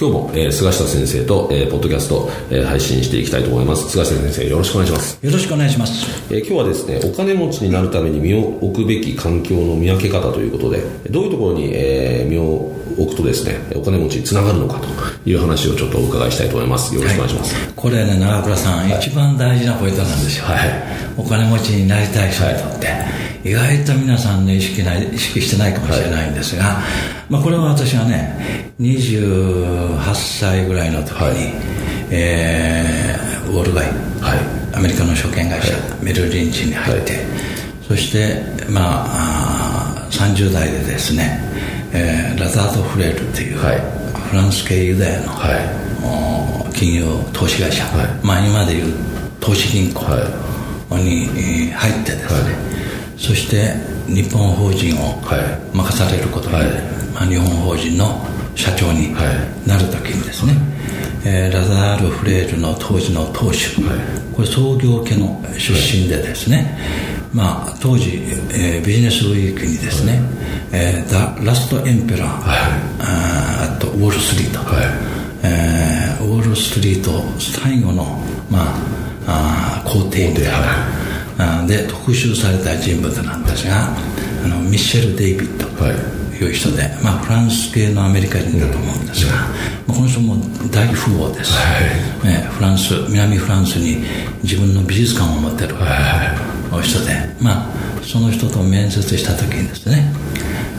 今日も、えー、菅下先生と、えー、ポッドキャスト、えー、配信していきたいと思います。菅下先生よろしくお願いします。よろしくお願いします、えー、今日はですねお金持ちになるために身を置くべき環境の見分け方ということでどういうところに、えー、身を置くとですねお金持ちにつながるのかという話をちょっとお伺いしたいと思います。よろしくお願いします、はい、これね長倉さん、はい、一番大事なポイントなんですよ、はい、お金持ちになりたい人にとって、意外と皆さんね意識ない意識してないかもしれないんですが、まあ、これは私はね28歳ぐらいの時に、はい、えー、ウォール街、はい、アメリカの証券会社、はい、メルリンチに入って、はい、そしてまあ30代でですね、えー、ラザード・フレールっていう、はい、フランス系ユダヤの、はい、金融投資会社、はい、まあ今でいう投資銀行に入ってですね、そして日本法人を任されることで、はい、まあ、日本法人の社長になる時にですね、はい、えー、ラザール・フレールの当時の当主、はい、これ創業家の出身でですね、まあ、当時、えー、ビジネスウィークにですね、えー、ザ・ラスト・エンペラー、ああとウォール・ストリート、えー、ウォール・ストリート最後の、まあ、あ皇帝みたいな、で特集された人物なんですがあのミッシェル・デイビッドという人で、まあ、フランス系のアメリカ人だと思うんですが、まあ、この人も大富豪です、はい、フランス南フランスに自分の美術館を持ってる人で、まあ、その人と面接した時にですね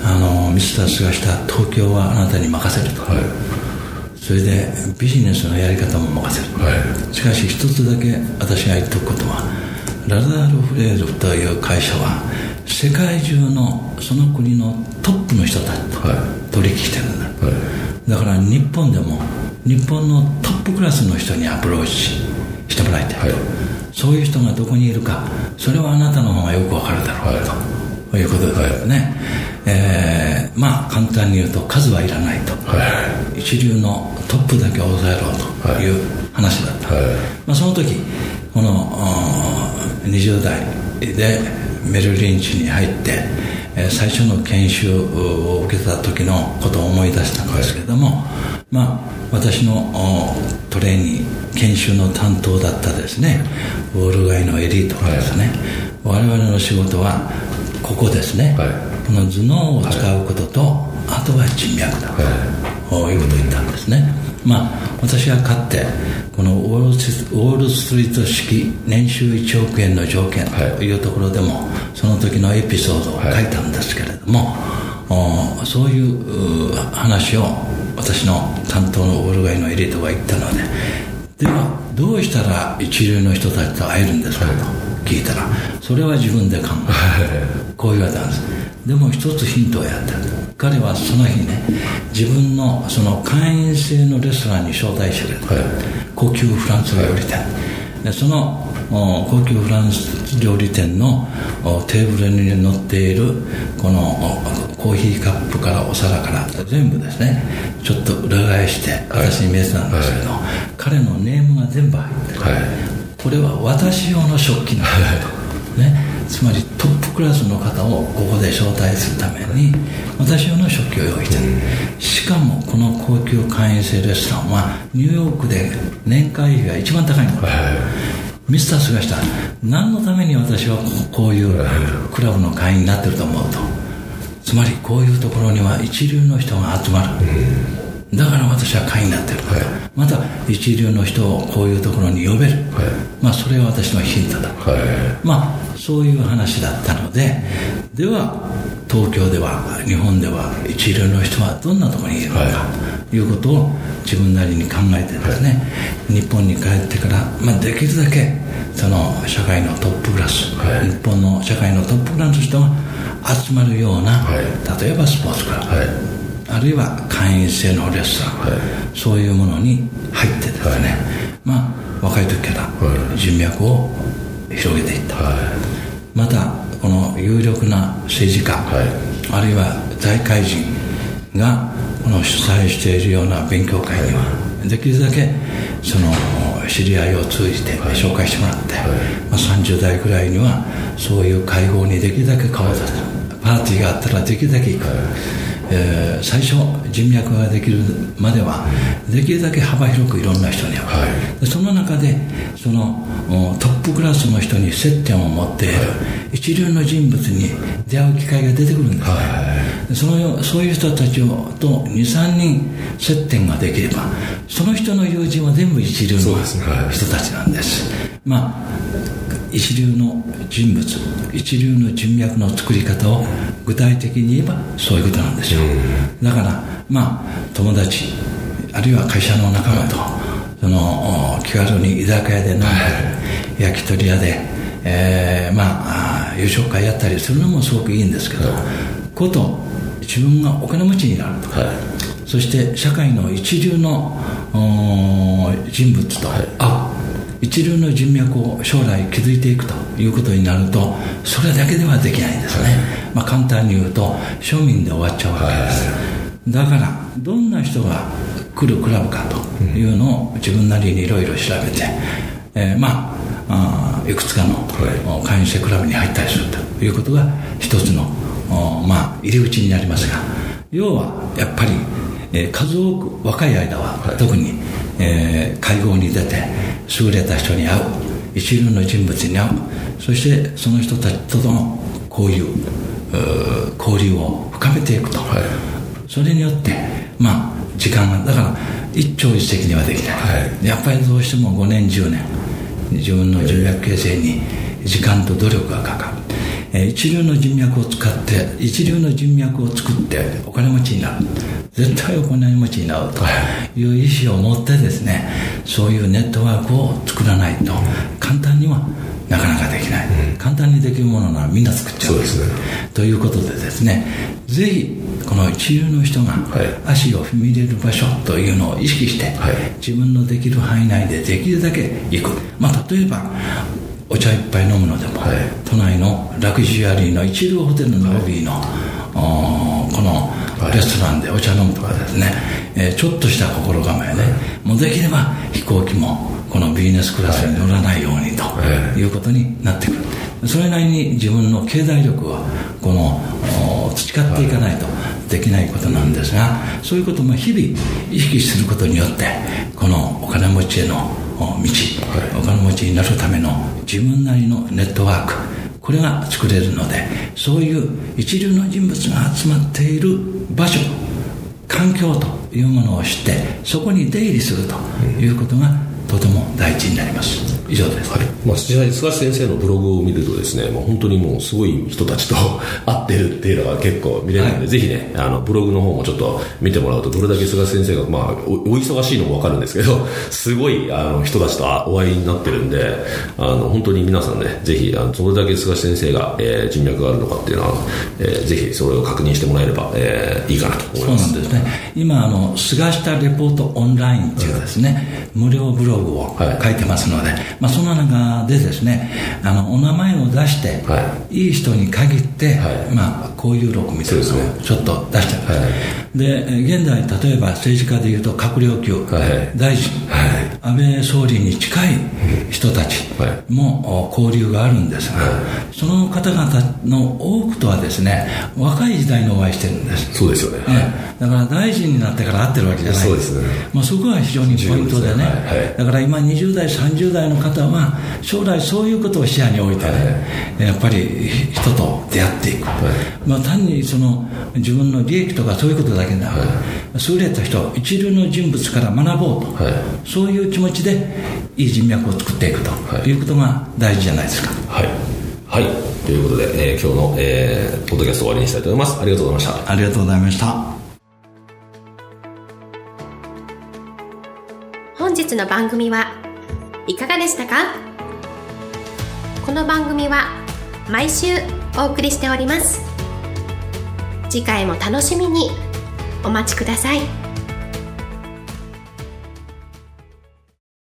あのミスター菅下東京はあなたに任せると、はい、それでビジネスのやり方も任せる、はい、しかし一つだけ私が言っておくことはラザール・フレールという会社は世界中のその国のトップの人たちと取引してるんだ、はい、だから日本でも日本のトップクラスの人にアプローチしてもらいたい、はい、そういう人がどこにいるかそれはあなたの方がよくわかるだろう、はい、ということですね、はい、えー、まあ簡単に言うと数はいらないと、はい、一流のトップだけ抑えろという話だった、まあ、その時この20代でメルリンチに入って最初の研修を受けた時のことを思い出したんですけれども、はい、まあ私のトレーニング研修の担当だったですね。ウォール街のエリートがですね、はい、我々の仕事はここですね、はい、この頭脳を使うことと、あとは人脈だと、いうことを言ったんですねまあ私は勝ってこのウォールストリート式年収1億円の条件というところでも、その時のエピソードを書いたんですけれども、はい、そういう話を私の担当のウォール街のエリートが言ったのでではどうしたら一流の人たちと会えるんですかと聞いたらそれは自分で考える。こう言われたんです。でも一つヒントをやった彼はその日ね自分のその会員制のレストランに招待してくれた、はい、高級フランス料理店、でその高級フランス料理店のテーブルに乗っているこのコーヒーカップからお皿から全部ですね。ちょっと裏返して私に見えてたんですけど、はい、彼のネームが全部入ってる、はい、これは私用の食器なんだと、ね。つまりトップクラスの方をここで招待するために私用の食器を用意してるしかもこの高級会員制レストランはニューヨークで年会費が一番高いんだ、ミスター菅下何のために私はこういうクラブの会員になってると思うと。つまりこういうところには一流の人が集まる、だから私は会員になってる、はい、また一流の人をこういうところに呼べる、はい、まあ、それが私のヒントだ、はい、まあ、そういう話だったのででは東京では日本では一流の人はどんなところにいるのか、とい。うことを自分なりに考えてですね、日本に帰ってから、まあ、できるだけその社会のトップクラス、日本の社会のトップクラスの人が集まるような、例えばスポーツクラブ、あるいは会員制のレストラン、はい、そういうものに入ってですね、はい、まあ若い時から人脈を広げていった、はい、またこの有力な政治家、あるいは財界人がこの主催しているような勉強会にはできるだけその知り合いを通じて紹介してもらって、まあ、30代ぐらいにはそういう会合にできるだけ顔を出す。パーティーがあったらできるだけ行く、えー、最初人脈ができるまではできるだけ幅広くいろんな人にはい、その中でそのトップクラスの人に接点を持っている、はい、一流の人物に出会う機会が出てくるんですね、はい、そのそういう人たちと23人接点ができればその人の友人は全部一流の人たちなんです、まあ一流の人物一流の人脈の作り方を具体的に言えばそういうことなんですよ。だからまあ友達あるいは会社の仲間とその気軽に居酒屋で飲んだり焼き鳥屋で、えー、まあ夕食会やったりするのもすごくいいんですけどこと自分がお金持ちになると。か、そして社会の一流の人物と会う、一流の人脈を将来築いていくということになるとそれだけではできないんですね、はい、まあ、簡単に言うと庶民で終わっちゃうわけです、はい、だからどんな人が来るクラブかというのを自分なりにいろいろ調べて、えー、まあいくつかの会員制クラブに入ったりするということが一つのまあ入り口になりますが要はやっぱり、えー、数多く若い間は、はい、特にえー、会合に出て優れた人に会う。一流の人物に会う。そしてその人たちとの交流交流を深めていくと、はい、それによってまあ時間がだから一朝一夕にはできない、はい、やっぱりどうしても5年10年自分の人脈形成に時間と努力がかかる、えー、一流の人脈を使って一流の人脈を作ってお金持ちになる。絶対お金持ちになると。い。う意思を持ってですねそういうネットワークを作らないと。簡単にはなかなかできない、うん、簡単にできるものならみんな作っちゃう。そうです、ね、ということでですねぜひこの一流の人が足を踏み入れる場所というのを意識して、はい、自分のできる範囲内でできるだけ行く、まあ、例えばお茶一杯飲むのでも、はい、都内のラグジュアリーの一流ホテルのロビーの、はい、このレストランでお茶飲むとかですね、えー、ちょっとした心構えで、もうできれば飛行機もこのビジネスクラスに乗らないようにとい。うことになってくる、それなりに自分の経済力はこの培っていかないとできないことなんですがそういうことも日々意識することによってこのお金持ちへの道、お金持ちになるための自分なりのネットワークこれが作れるのでそういう一流の人物が集まっている場所環境というものを知ってそこに出入りするということがとても大事になります。以上です、はい。まあ、実際菅先生のブログを見るとですね、まあ、本当にもうすごい人たちと 会ってるっていうのが結構見れるので、はい、ぜひねあのブログの方もちょっと見てもらうとどれだけ菅先生が、まあ、おお忙しいのも分かるんですけど すごいあの人たちとお会いになってるんであの本当に皆さんねぜひあのどれだけ菅先生が、えー、人脈があるのかっていうのは、えー、ぜひそれを確認してもらえれば、えー、いいかなと思います。そうなんですね。今あの菅下レポートオンラインっていうですね、無料ブログを書いてますので、まあ、その中でですねあのお名前を出して、はい、いい人に限って、はい、まあ、交友録みたいなのをちょっと出してます、はい、で現在例えば政治家でいうと閣僚級、大臣、安倍総理に近い人たちも交流があるんですが、その方々の多くとはですね若い時代にお会いしてるんです。そうですよね、ねだから大臣になってから会ってるわけじゃない。そうですね、まあ、そこは非常にポイントでね、だから今20代30代の方は将来そういうことを視野に置いてね、やっぱり人と出会っていく、まあ、単にその自分の利益とかそういうことだだけでなく、優れた人一流の人物から学ぼうと、はい。そういう気持ちでいい人脈を作っていくと、はい。いうことが大事じゃないですか。はい。はい。ということで、えー今日の、えーポッドキャスト終わりにしたいと思います。ありがとうございました。ありがとうございました。本日の番組はいかがでしたか？この番組は毎週お送りしております。次回も楽しみにお待ちください。